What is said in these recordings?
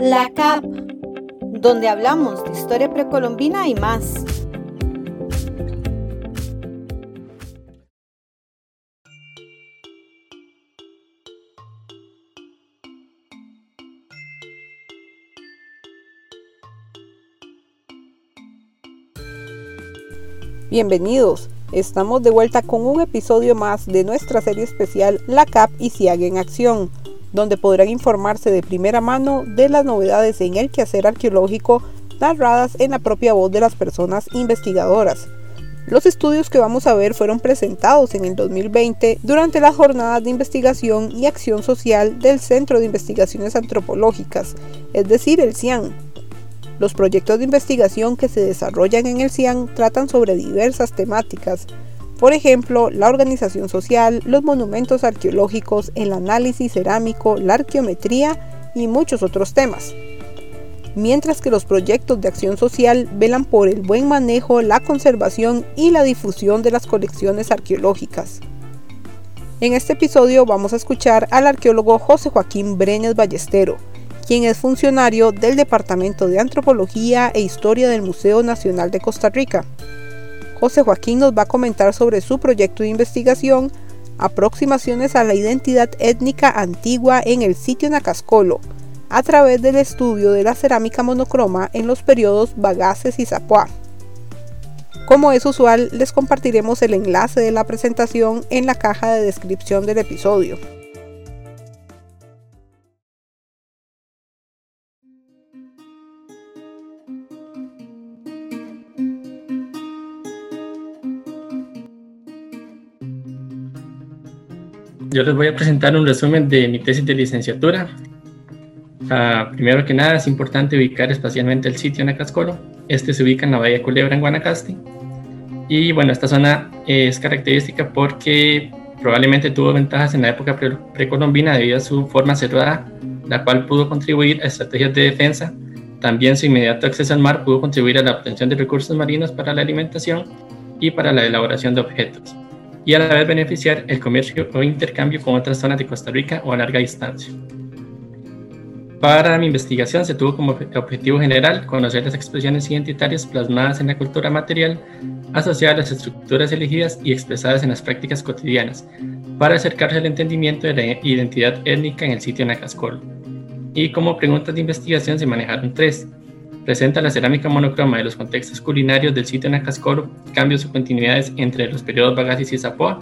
La CAP, donde hablamos de historia precolombina y más. Bienvenidos, estamos de vuelta con un episodio más de nuestra serie especial La CAP y Ciag en Acción, donde podrán informarse de primera mano de las novedades en el quehacer arqueológico narradas en la propia voz de las personas investigadoras. Los estudios que vamos a ver fueron presentados en el 2020 durante las jornadas de investigación y acción social del Centro de Investigaciones Antropológicas, es decir, el CIAN, los proyectos de investigación que se desarrollan en el CIAN tratan sobre diversas temáticas, por ejemplo, la organización social, los monumentos arqueológicos, el análisis cerámico, la arqueometría y muchos otros temas. Mientras que los proyectos de acción social velan por el buen manejo, la conservación y la difusión de las colecciones arqueológicas. En este episodio vamos a escuchar al arqueólogo José Joaquín Breñas Ballestero, quien es funcionario del Departamento de Antropología e Historia del Museo Nacional de Costa Rica. José Joaquín nos va a comentar sobre su proyecto de investigación, aproximaciones a la identidad étnica antigua en el sitio Nacascolo, a través del estudio de la cerámica monocroma en los periodos Bagaces y Zapoá. Como es usual, les compartiremos el enlace de la presentación en la caja de descripción del episodio. Yo les voy a presentar un resumen de mi tesis de licenciatura. Uh, primero que nada, es importante ubicar espacialmente el sitio en Acascolo. Este se ubica en la Bahía Culebra, en Guanacaste. Y bueno, esta zona es característica porque probablemente tuvo ventajas en la época precolombina debido a su forma cerrada, la cual pudo contribuir a estrategias de defensa. También su inmediato acceso al mar pudo contribuir a la obtención de recursos marinos para la alimentación y para la elaboración de objetos y a la vez beneficiar el comercio o intercambio con otras zonas de Costa Rica o a larga distancia. Para mi investigación se tuvo como objetivo general conocer las expresiones identitarias plasmadas en la cultura material asociadas a las estructuras elegidas y expresadas en las prácticas cotidianas, para acercarse al entendimiento de la identidad étnica en el sitio Nacascol. Y como preguntas de investigación se manejaron tres, presenta la cerámica monocroma de los contextos culinarios del sitio Nacascoro, cambios o continuidades entre los periodos Bagasis y Zapoa,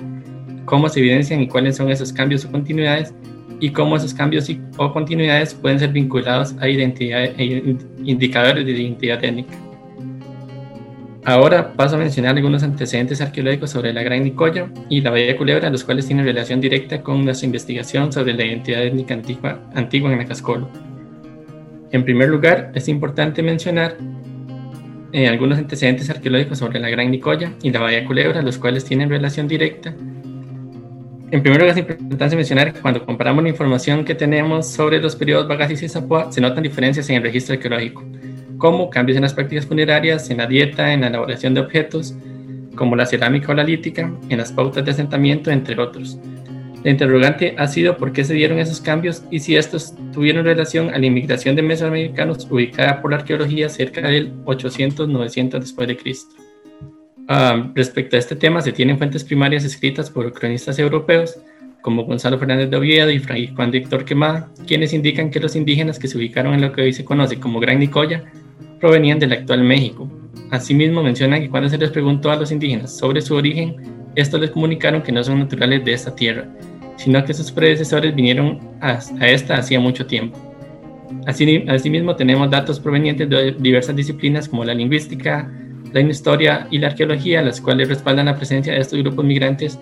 cómo se evidencian y cuáles son esos cambios o continuidades, y cómo esos cambios o continuidades pueden ser vinculados a identidad, e indicadores de identidad étnica. Ahora paso a mencionar algunos antecedentes arqueológicos sobre la Gran Nicoya y la Bahía de Culebra, los cuales tienen relación directa con nuestra investigación sobre la identidad étnica antigua, antigua en Nacascolo. En primer lugar, es importante mencionar eh, algunos antecedentes arqueológicos sobre la Gran Nicoya y la Bahía Culebra, los cuales tienen relación directa. En primer lugar, es importante mencionar que cuando comparamos la información que tenemos sobre los periodos Bagasis y Zapoa, se notan diferencias en el registro arqueológico, como cambios en las prácticas funerarias, en la dieta, en la elaboración de objetos, como la cerámica o la lítica, en las pautas de asentamiento, entre otros. La interrogante ha sido por qué se dieron esos cambios y si estos tuvieron relación a la inmigración de mesoamericanos ubicada por la arqueología cerca del 800-900 después de Cristo. Ah, respecto a este tema, se tienen fuentes primarias escritas por cronistas europeos como Gonzalo Fernández de Oviedo y Fray Juan de Héctor Quemada, quienes indican que los indígenas que se ubicaron en lo que hoy se conoce como Gran Nicoya provenían del actual México. Asimismo, mencionan que cuando se les preguntó a los indígenas sobre su origen, estos les comunicaron que no son naturales de esta tierra, sino que sus predecesores vinieron a, esta hacía mucho tiempo. Asimismo, tenemos datos provenientes de diversas disciplinas como la lingüística, la historia y la arqueología, las cuales respaldan la presencia de estos grupos migrantes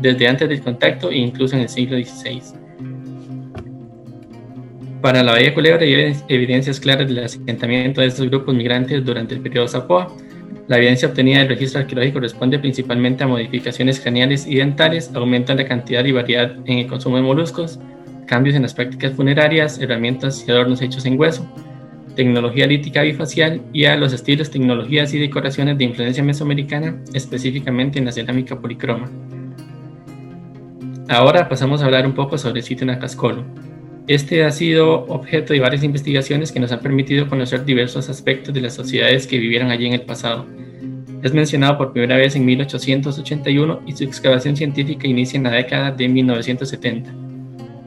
desde antes del contacto e incluso en el siglo XVI. Para la Bahía hay evidencias claras del asentamiento de estos grupos migrantes durante el periodo Zapoa, la evidencia obtenida del registro arqueológico responde principalmente a modificaciones craneales y dentales, aumento en la cantidad y variedad en el consumo de moluscos, cambios en las prácticas funerarias, herramientas y adornos hechos en hueso, tecnología lítica bifacial y a los estilos, tecnologías y decoraciones de influencia mesoamericana, específicamente en la cerámica policroma. Ahora pasamos a hablar un poco sobre el sitio Nacascolo. Este ha sido objeto de varias investigaciones que nos han permitido conocer diversos aspectos de las sociedades que vivieron allí en el pasado. Es mencionado por primera vez en 1881 y su excavación científica inicia en la década de 1970.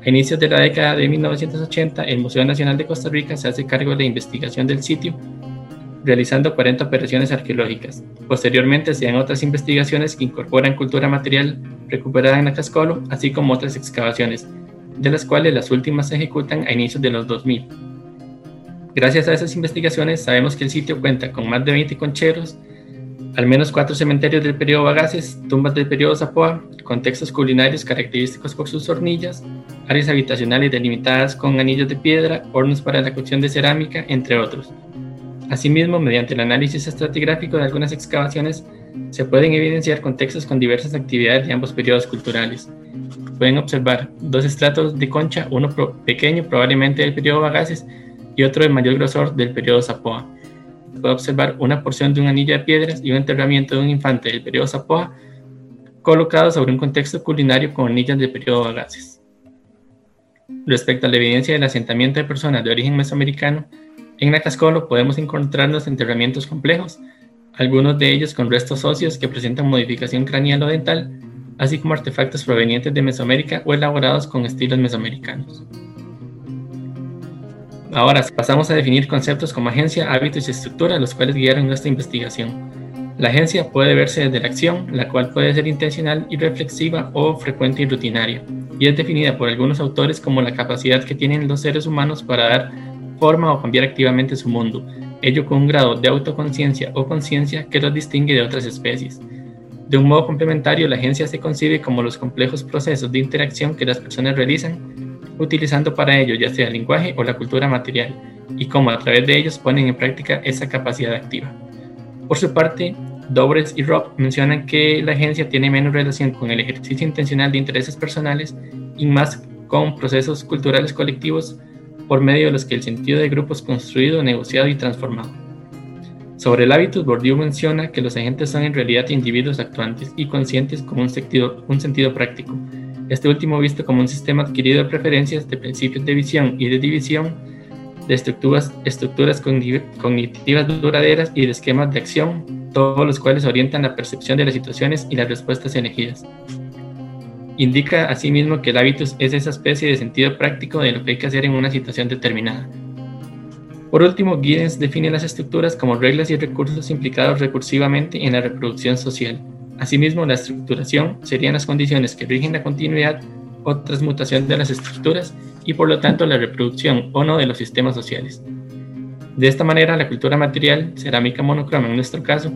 A inicios de la década de 1980, el Museo Nacional de Costa Rica se hace cargo de la investigación del sitio, realizando 40 operaciones arqueológicas. Posteriormente se dan otras investigaciones que incorporan cultura material recuperada en Acascolo, así como otras excavaciones, de las cuales las últimas se ejecutan a inicios de los 2000. Gracias a esas investigaciones sabemos que el sitio cuenta con más de 20 concheros, al menos cuatro cementerios del periodo Bagaces, tumbas del periodo Zapoa, contextos culinarios característicos por sus hornillas, áreas habitacionales delimitadas con anillos de piedra, hornos para la cocción de cerámica, entre otros. Asimismo, mediante el análisis estratigráfico de algunas excavaciones, se pueden evidenciar contextos con diversas actividades de ambos periodos culturales. Pueden observar dos estratos de concha, uno pequeño probablemente del periodo Bagaces y otro de mayor grosor del periodo Zapoa puede observar una porción de un anillo de piedras y un enterramiento de un infante del periodo Zapoa colocado sobre un contexto culinario con anillas del periodo Agassiz. Respecto a la evidencia del asentamiento de personas de origen mesoamericano, en Nacascolo podemos encontrarnos enterramientos complejos, algunos de ellos con restos óseos que presentan modificación craneal o dental, así como artefactos provenientes de Mesoamérica o elaborados con estilos mesoamericanos. Ahora pasamos a definir conceptos como agencia, hábitos y estructura, los cuales guiaron nuestra investigación. La agencia puede verse desde la acción, la cual puede ser intencional y reflexiva o frecuente y rutinaria, y es definida por algunos autores como la capacidad que tienen los seres humanos para dar forma o cambiar activamente su mundo, ello con un grado de autoconciencia o conciencia que los distingue de otras especies. De un modo complementario, la agencia se concibe como los complejos procesos de interacción que las personas realizan utilizando para ello ya sea el lenguaje o la cultura material, y cómo a través de ellos ponen en práctica esa capacidad activa. Por su parte, Dobres y Robb mencionan que la agencia tiene menos relación con el ejercicio intencional de intereses personales y más con procesos culturales colectivos por medio de los que el sentido de grupo es construido, negociado y transformado. Sobre el hábitus, Bourdieu menciona que los agentes son en realidad individuos actuantes y conscientes con un sentido, un sentido práctico, este último visto como un sistema adquirido de preferencias, de principios de visión y de división, de estructuras, estructuras cognitivas duraderas y de esquemas de acción, todos los cuales orientan la percepción de las situaciones y las respuestas elegidas. Indica asimismo que el hábitus es esa especie de sentido práctico de lo que hay que hacer en una situación determinada. Por último, Giddens define las estructuras como reglas y recursos implicados recursivamente en la reproducción social, Asimismo, la estructuración serían las condiciones que rigen la continuidad o transmutación de las estructuras y por lo tanto la reproducción o no de los sistemas sociales. De esta manera, la cultura material, cerámica monocroma en nuestro caso,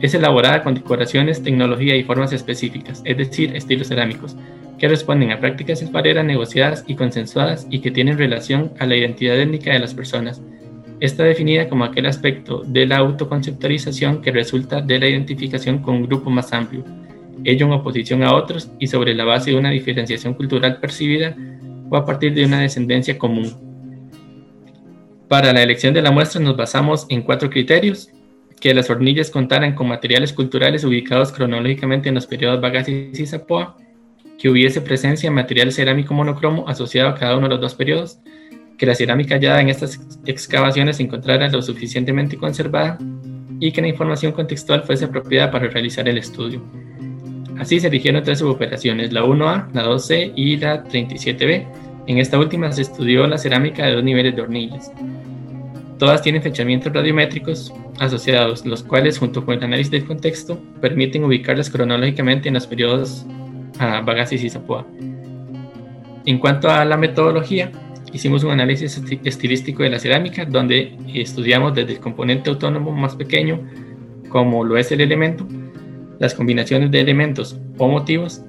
es elaborada con decoraciones, tecnología y formas específicas, es decir, estilos cerámicos, que responden a prácticas alfareras negociadas y consensuadas y que tienen relación a la identidad étnica de las personas, Está definida como aquel aspecto de la autoconceptualización que resulta de la identificación con un grupo más amplio, ello en oposición a otros y sobre la base de una diferenciación cultural percibida o a partir de una descendencia común. Para la elección de la muestra nos basamos en cuatro criterios, que las hornillas contaran con materiales culturales ubicados cronológicamente en los periodos Bagaces y Zapoa, que hubiese presencia de material cerámico monocromo asociado a cada uno de los dos periodos, que la cerámica hallada en estas excavaciones se encontrara lo suficientemente conservada y que la información contextual fuese apropiada para realizar el estudio. Así se eligieron tres suboperaciones, la 1A, la 2C y la 37B. En esta última se estudió la cerámica de dos niveles de hornillas. Todas tienen fechamientos radiométricos asociados, los cuales, junto con el análisis del contexto, permiten ubicarlas cronológicamente en los periodos a Bagasis y Zapoa. En cuanto a la metodología, hicimos un análisis estilístico de la cerámica donde estudiamos desde el componente autónomo más pequeño, como lo es el elemento, las combinaciones de elementos o motivos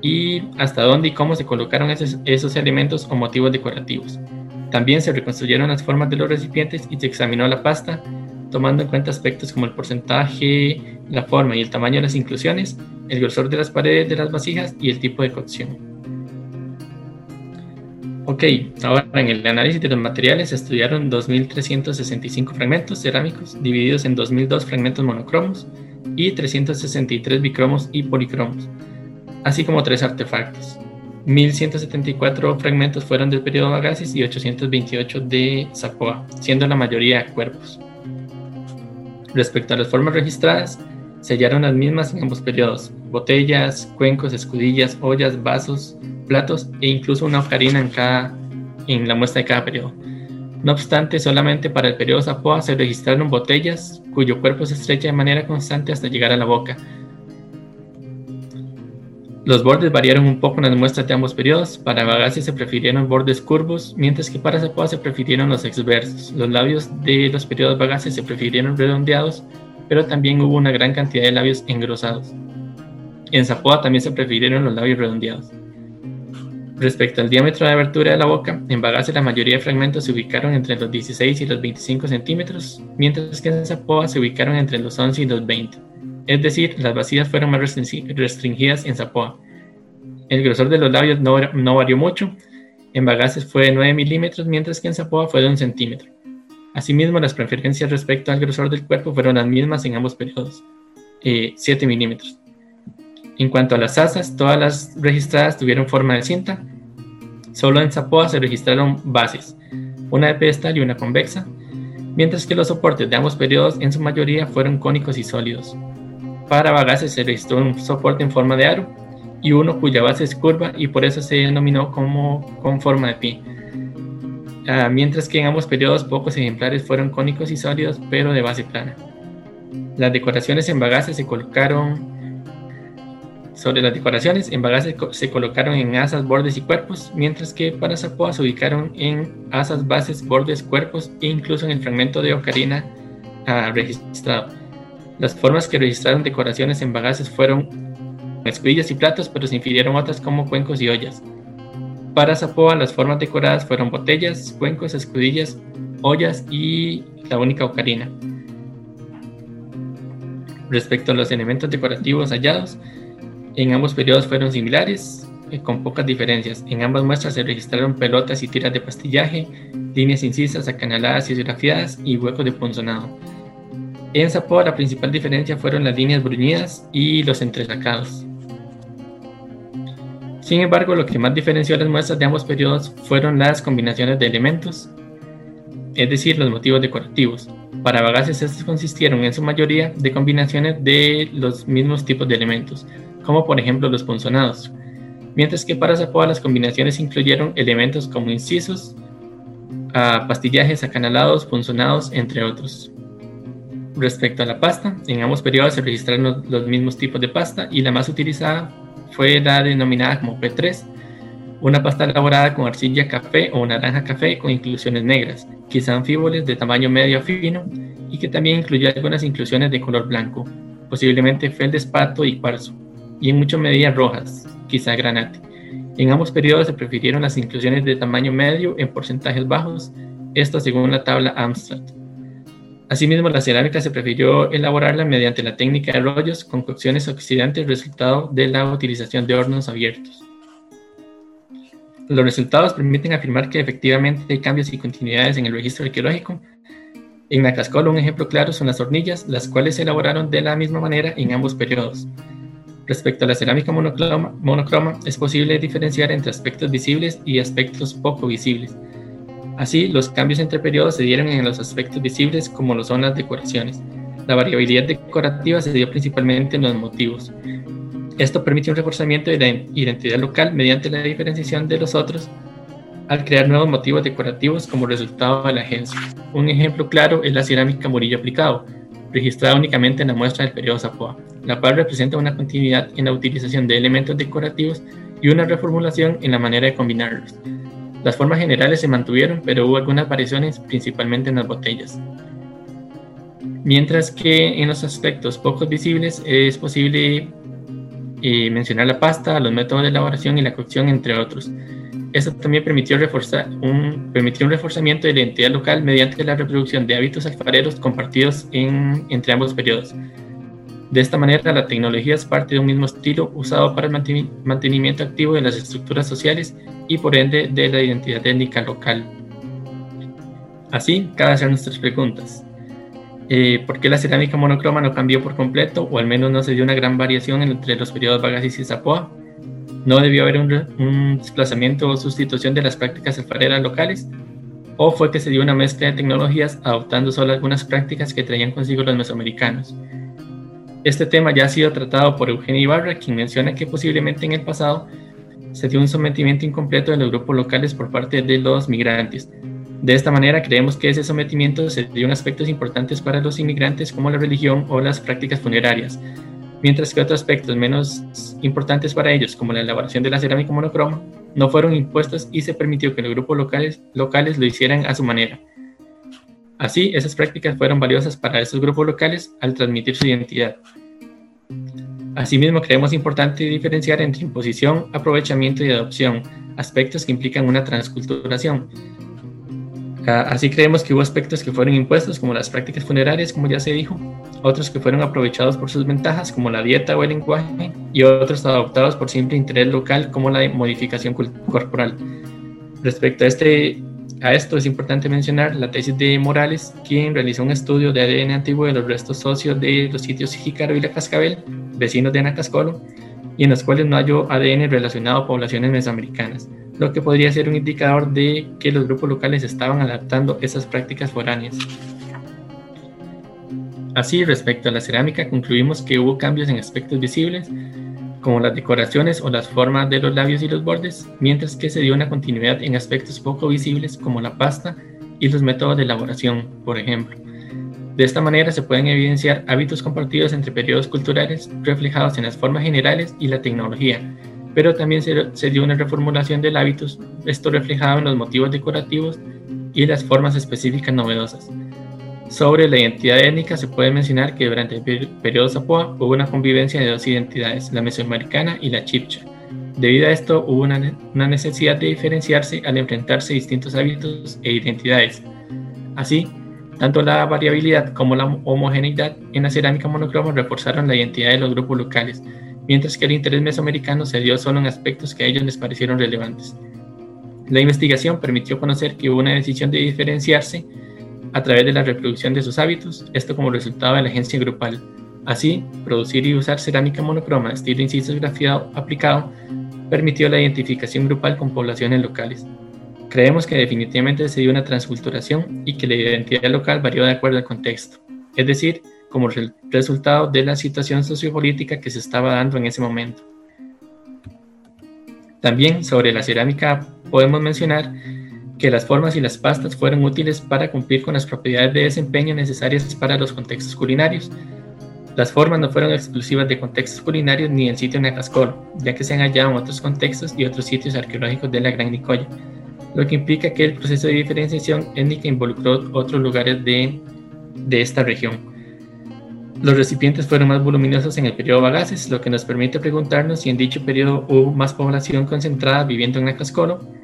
y hasta dónde y cómo se colocaron esos, elementos o motivos decorativos. También se reconstruyeron las formas de los recipientes y se examinó la pasta, tomando en cuenta aspectos como el porcentaje, la forma y el tamaño de las inclusiones, el grosor de las paredes de las vasijas y el tipo de cocción. Ok, ahora en el análisis de los materiales se estudiaron 2.365 fragmentos cerámicos divididos en 2.002 fragmentos monocromos y 363 bicromos y policromos, así como tres artefactos. 1174 fragmentos fueron del periodo Bagaces y 828 de Zapoa, siendo la mayoría cuerpos. Respecto a las formas registradas, se hallaron las mismas en ambos periodos: botellas, cuencos, escudillas, ollas, vasos, platos e incluso una ocarina en, cada, en la muestra de cada periodo. No obstante, solamente para el periodo Zapoa se registraron botellas cuyo cuerpo se estrecha de manera constante hasta llegar a la boca, los bordes variaron un poco en las muestras de ambos periodos. Para Bagasse se prefirieron bordes curvos, mientras que para Zapoa se prefirieron los exversos. Los labios de los periodos Bagasse se prefirieron redondeados, pero también hubo una gran cantidad de labios engrosados. En Zapoa también se prefirieron los labios redondeados. Respecto al diámetro de abertura de la boca, en Bagasse la mayoría de fragmentos se ubicaron entre los 16 y los 25 centímetros, mientras que en Zapoa se ubicaron entre los 11 y los 20 es decir, las vacías fueron más restringidas en Zapoa. El grosor de los labios no, varió mucho, en Bagaces fue de 9 milímetros, mientras que en Zapoa fue de 1 centímetro. Asimismo, las preferencias respecto al grosor del cuerpo fueron las mismas en ambos periodos, 7 eh, milímetros. En cuanto a las asas, todas las registradas tuvieron forma de cinta. Solo en Zapoa se registraron bases, una de pedestal y una convexa, mientras que los soportes de ambos periodos en su mayoría fueron cónicos y sólidos. Para Bagaces se registró un soporte en forma de aro y uno cuya base es curva y por eso se denominó como con forma de pie. Ah, mientras que en ambos periodos pocos ejemplares fueron cónicos y sólidos pero de base plana. Las decoraciones en Bagaces se colocaron sobre las decoraciones, en Bagaces se colocaron en asas, bordes y cuerpos, mientras que para Zapoa se ubicaron en asas, bases, bordes, cuerpos e incluso en el fragmento de ocarina ah, registrado. Las formas que registraron decoraciones en bagaces fueron escudillas y platos, pero se infirieron otras como cuencos y ollas. Para Zapoa, las formas decoradas fueron botellas, cuencos, escudillas, ollas y la única ocarina. Respecto a los elementos decorativos hallados, en ambos periodos fueron similares, eh, con pocas diferencias. En ambas muestras se registraron pelotas y tiras de pastillaje, líneas incisas, acanaladas y esgrafiadas y huecos de punzonado. En Zapoa la principal diferencia fueron las líneas bruñidas y los entresacados. Sin embargo, lo que más diferenció las muestras de ambos periodos fueron las combinaciones de elementos, es decir, los motivos decorativos. Para Bagaces estos consistieron en su mayoría de combinaciones de los mismos tipos de elementos, como por ejemplo los punzonados, mientras que para Zapoa las combinaciones incluyeron elementos como incisos, ah, pastillajes acanalados, punzonados, entre otros. Respecto a la pasta, en ambos periodos se registraron los, mismos tipos de pasta y la más utilizada fue la denominada como P3, una pasta elaborada con arcilla café o naranja café con inclusiones negras, quizá anfíboles de tamaño medio a fino y que también incluyó algunas inclusiones de color blanco, posiblemente feldespato y cuarzo, y en muchas medidas rojas, quizá granate. En ambos periodos se prefirieron las inclusiones de tamaño medio en porcentajes bajos, esto según la tabla Amstrad. Asimismo, la cerámica se prefirió elaborarla mediante la técnica de rollos con cocciones oxidantes resultado de la utilización de hornos abiertos. Los resultados permiten afirmar que efectivamente hay cambios y continuidades en el registro arqueológico. En Nacascolo, un ejemplo claro son las hornillas, las cuales se elaboraron de la misma manera en ambos periodos. Respecto a la cerámica monocroma, monocroma es posible diferenciar entre aspectos visibles y aspectos poco visibles Así, los cambios entre periodos se dieron en los aspectos visibles como lo son las decoraciones. La variabilidad decorativa se dio principalmente en los motivos. Esto permite un reforzamiento de la identidad local mediante la diferenciación de los otros al crear nuevos motivos decorativos como resultado de la agencia. Un ejemplo claro es la cerámica Murillo aplicado, registrada únicamente en la muestra del periodo Zapoa, la cual representa una continuidad en la utilización de elementos decorativos y una reformulación en la manera de combinarlos. Las formas generales se mantuvieron, pero hubo algunas variaciones, principalmente en las botellas. Mientras que en los aspectos poco visibles es posible eh, mencionar la pasta, los métodos de elaboración y la cocción, entre otros. Esto también permitió, reforzar un, permitió un reforzamiento de la identidad local mediante la reproducción de hábitos alfareros compartidos en, entre ambos periodos. De esta manera, la tecnología es parte de un mismo estilo usado para el mantenimiento activo de las estructuras sociales y por ende de la identidad étnica local. Así, cabe hacer nuestras preguntas. Eh, ¿Por qué la cerámica monocroma no cambió por completo o al menos no se dio una gran variación entre los periodos Bagasis y Zapoa? no debió haber un, desplazamiento o sustitución de las prácticas alfareras locales, o fue que se dio una mezcla de tecnologías adoptando solo algunas prácticas que traían consigo los mesoamericanos. Este tema ya ha sido tratado por Eugenio Ibarra, quien menciona que posiblemente en el pasado se dio un sometimiento incompleto de los grupos locales por parte de los migrantes. De esta manera creemos que ese sometimiento se dio en aspectos importantes para los inmigrantes como la religión o las prácticas funerarias, mientras que otros aspectos menos importantes para ellos, como la elaboración de la cerámica monocroma, no fueron impuestos y se permitió que los grupos locales, locales lo hicieran a su manera. Así, esas prácticas fueron valiosas para esos grupos locales al transmitir su identidad. Asimismo, creemos importante diferenciar entre imposición, aprovechamiento y adopción, aspectos que implican una transculturación. Así creemos que hubo aspectos que fueron impuestos, como las prácticas funerarias, como ya se dijo, otros que fueron aprovechados por sus ventajas, como la dieta o el lenguaje, y otros adoptados por simple interés local, como la modificación corporal. Respecto a, este, a esto, es importante mencionar la tesis de Morales, quien realizó un estudio de ADN antiguo de los restos socios de los sitios Jícaro y La Cascabel, vecinos de Anacascolo, y en los cuales no halló ADN relacionado a poblaciones mesoamericanas, lo que podría ser un indicador de que los grupos locales estaban adaptando esas prácticas foráneas. Así, respecto a la cerámica, concluimos que hubo cambios en aspectos visibles, como las decoraciones o las formas de los labios y los bordes, mientras que se dio una continuidad en aspectos poco visibles como la pasta y los métodos de elaboración, por ejemplo. De esta manera se pueden evidenciar hábitos compartidos entre periodos culturales reflejados en las formas generales y la tecnología, pero también se, dio una reformulación del hábitos, esto reflejado en los motivos decorativos y las formas específicas novedosas. Sobre la identidad étnica se puede mencionar que durante el periodo Zapoa hubo una convivencia de dos identidades, la mesoamericana y la chipcha. Debido a esto hubo una, necesidad de diferenciarse al enfrentarse distintos hábitos e identidades. Así, tanto la variabilidad como la homogeneidad en la cerámica monocroma reforzaron la identidad de los grupos locales, mientras que el interés mesoamericano se dio solo en aspectos que a ellos les parecieron relevantes. La investigación permitió conocer que hubo una decisión de diferenciarse a través de la reproducción de sus hábitos, esto como resultado de la agencia grupal. Así, producir y usar cerámica monocroma estilo inciso grafiado aplicado permitió la identificación grupal con poblaciones locales. Creemos que definitivamente se dio una transculturación y que la identidad local varió de acuerdo al contexto, es decir, como resultado de la situación sociopolítica que se estaba dando en ese momento. También sobre la cerámica podemos mencionar que las formas y las pastas fueron útiles para cumplir con las propiedades de desempeño necesarias para los contextos culinarios. Las formas no fueron exclusivas de contextos culinarios ni del sitio Nacascolo, ya que se han hallado en otros contextos y otros sitios arqueológicos de la Gran Nicoya, lo que implica que el proceso de diferenciación étnica involucró otros lugares de, de esta región. Los recipientes fueron más voluminosos en el periodo Bagaces, lo que nos permite preguntarnos si en dicho periodo hubo más población concentrada viviendo en Nacascolo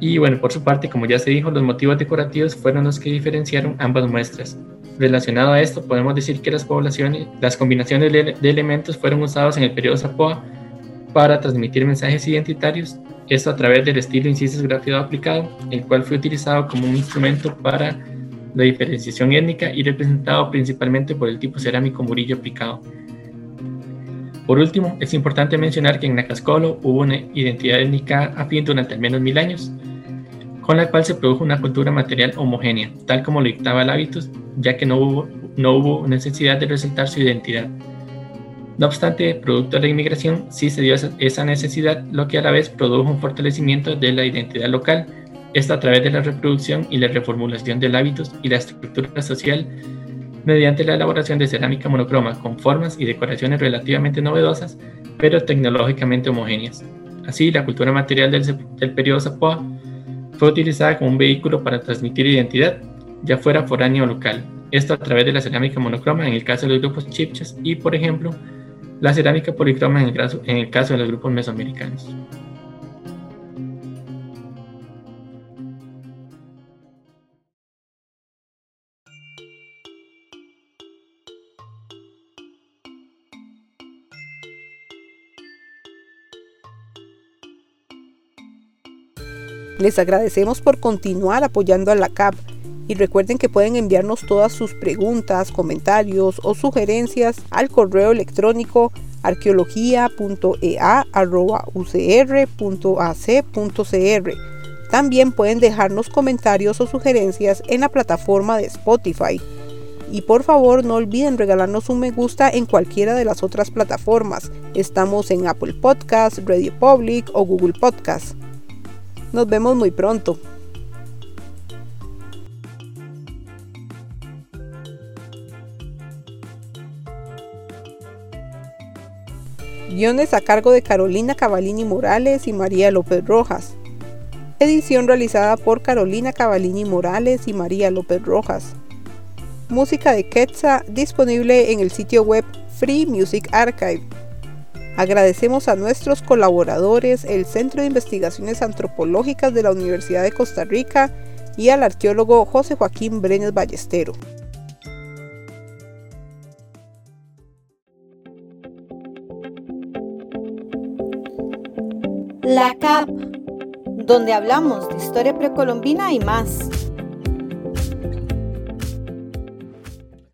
y bueno, por su parte, como ya se dijo, los motivos decorativos fueron los que diferenciaron ambas muestras. Relacionado a esto, podemos decir que las poblaciones, las combinaciones de, elementos fueron usados en el periodo Zapoa para transmitir mensajes identitarios, esto a través del estilo inciso grafiado aplicado, el cual fue utilizado como un instrumento para la diferenciación étnica y representado principalmente por el tipo cerámico murillo aplicado. Por último, es importante mencionar que en Nacascolo hubo una identidad étnica afín durante al menos mil años, con la cual se produjo una cultura material homogénea, tal como lo dictaba el hábitus, ya que no hubo, no hubo necesidad de resaltar su identidad. No obstante, producto de la inmigración, sí se dio esa necesidad, lo que a la vez produjo un fortalecimiento de la identidad local, esto a través de la reproducción y la reformulación del hábitos y la estructura social mediante la elaboración de cerámica monocroma con formas y decoraciones relativamente novedosas, pero tecnológicamente homogéneas. Así, la cultura material del, del periodo Zapoa fue utilizada como un vehículo para transmitir identidad, ya fuera foráneo o local. Esto a través de la cerámica monocroma en el caso de los grupos chipchas y, por ejemplo, la cerámica policroma en el caso, en el caso de los grupos mesoamericanos. Les agradecemos por continuar apoyando a la CAP y recuerden que pueden enviarnos todas sus preguntas, comentarios o sugerencias al correo electrónico arqueología.ea.ucr.ac.cr. También pueden dejarnos comentarios o sugerencias en la plataforma de Spotify. Y por favor no olviden regalarnos un me gusta en cualquiera de las otras plataformas. Estamos en Apple Podcasts, Radio Public o Google Podcasts. Nos vemos muy pronto. Guiones a cargo de Carolina Cavallini Morales y María López Rojas. Edición realizada por Carolina Cavallini Morales y María López Rojas. Música de Quetzal disponible en el sitio web Free Music Archive. Agradecemos a nuestros colaboradores, el Centro de Investigaciones Antropológicas de la Universidad de Costa Rica y al arqueólogo José Joaquín Brenes Ballestero. La CAP, donde hablamos de historia precolombina y más.